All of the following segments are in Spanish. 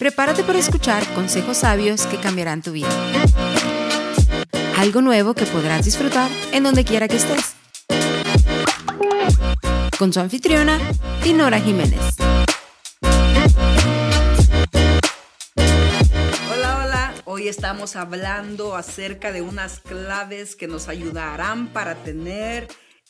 Prepárate para escuchar consejos sabios que cambiarán tu vida. Algo nuevo que podrás disfrutar en donde quiera que estés. Con su anfitriona, Dinora Jiménez. Hola, hola. Hoy estamos hablando acerca de unas claves que nos ayudarán para tener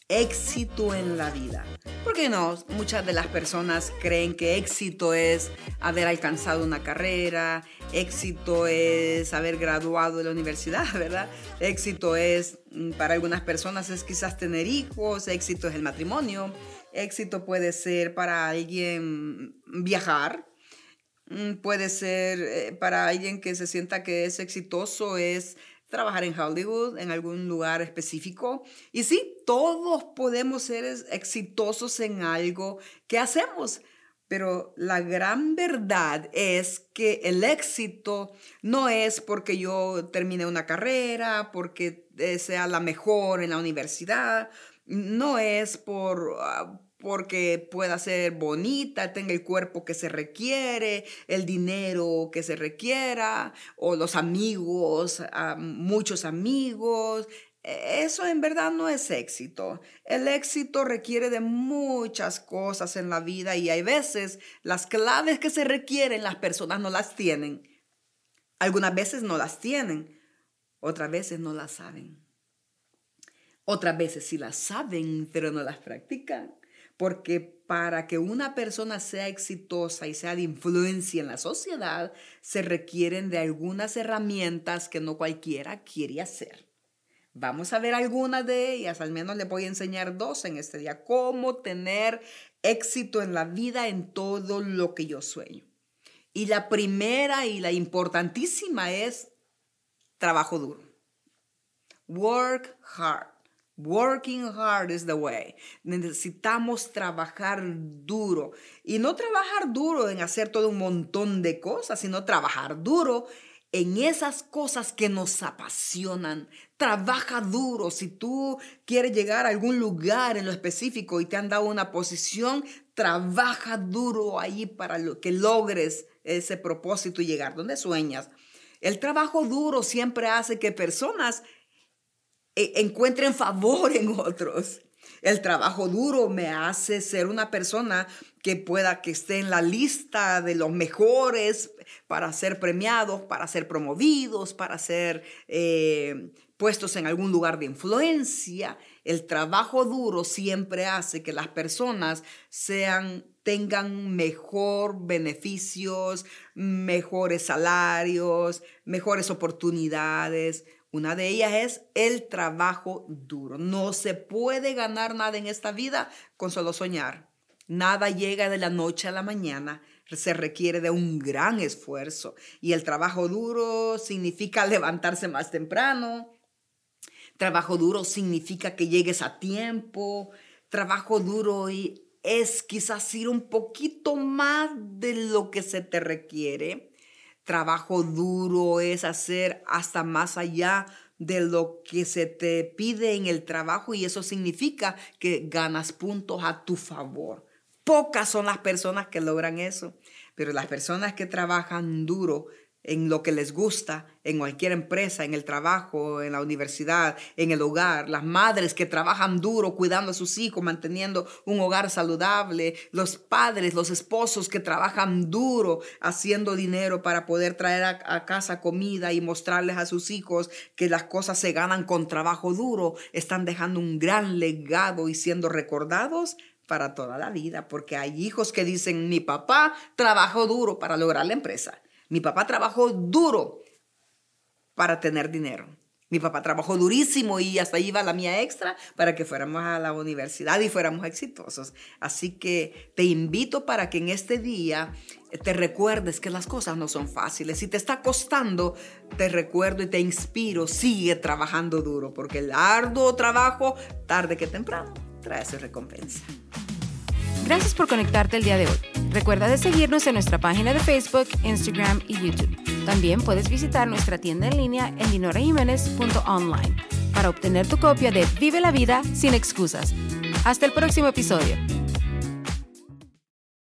éxito en la vida. Porque no, muchas de las personas creen que éxito es haber alcanzado una carrera, éxito es haber graduado de la universidad, ¿verdad? Éxito es, mm, para algunas personas es quizás tener hijos, éxito es el matrimonio, éxito puede ser para alguien viajar, mm, puede ser eh, para alguien que se sienta que es exitoso, es trabajar en Hollywood, en algún lugar específico. Y sí, todos podemos ser exitosos en algo que hacemos, pero la gran verdad es que el éxito no es porque yo termine una carrera, porque eh, sea la mejor en la universidad, no es por, ah, porque pueda ser bonita, tenga el cuerpo que se requiere, el dinero que se requiera, o los amigos, ah, muchos amigos. E, eso en verdad no es éxito. El éxito requiere de muchas cosas en la vida y hay veces las claves que se requieren las personas no las tienen. Algunas veces no las tienen, otras veces no las saben. Otras veces sí las saben, pero no las practican. Porque para que una persona sea exitosa y sea de influencia en la sociedad, se requieren de algunas herramientas que no cualquiera quiere hacer. Vamos a ver algunas de ellas, al menos le voy a enseñar dos en este día, cómo tener éxito en la vida en todo lo que yo sueño. Y la primera y la importantísima es trabajo duro. Work hard. Working hard is the way. Necesitamos trabajar duro. Y no trabajar duro en hacer todo un montón de cosas, sino trabajar duro en esas cosas que nos apasionan. Trabaja duro. Si tú quieres llegar a algún lugar en lo específico y te han dado una posición, trabaja duro ahí para que logres ese propósito y llegar donde sueñas. El trabajo duro siempre hace que personas encuentren favor en otros. El trabajo duro me hace ser una persona que pueda que esté en la lista de los mejores para ser premiados, para ser promovidos, para ser eh, puestos en algún lugar de influencia. El trabajo duro siempre hace que las personas sean tengan mejor beneficios, mejores salarios, mejores oportunidades, una de ellas es el trabajo duro. No se puede ganar nada en esta vida con solo soñar. Nada llega de la noche a la mañana. Se requiere de un gran esfuerzo. Y el trabajo duro significa levantarse más temprano. Trabajo duro significa que llegues a tiempo. Trabajo duro es quizás ir un poquito más de lo que se te requiere trabajo duro, es hacer hasta más allá de lo que se te pide en el trabajo y eso significa que ganas puntos a tu favor. Pocas son las personas que logran eso, pero las personas que trabajan duro en lo que les gusta, en cualquier empresa, en el trabajo, en la universidad, en el hogar, las madres que trabajan duro cuidando a sus hijos, manteniendo un hogar saludable, los padres, los esposos que trabajan duro haciendo dinero para poder traer a, casa comida y mostrarles a sus hijos que las cosas se ganan con trabajo duro, están dejando un gran legado y siendo recordados para toda la vida, porque hay hijos que dicen, mi papá trabajó duro para lograr la empresa mi papá trabajó duro para tener dinero. Mi papá trabajó durísimo y hasta iba la mía extra para que fuéramos a la universidad y fuéramos exitosos. Así que te invito para que en este día te recuerdes que las cosas no son fáciles. Si te está costando, te recuerdo y te inspiro, sigue trabajando duro, porque el arduo trabajo, tarde que temprano, trae su recompensa. Gracias por conectarte el día de hoy. Recuerda de seguirnos en nuestra página de Facebook, Instagram y YouTube. También puedes visitar nuestra tienda en línea en dinorajiménez.online para obtener tu copia de Vive la vida sin excusas. Hasta el próximo episodio.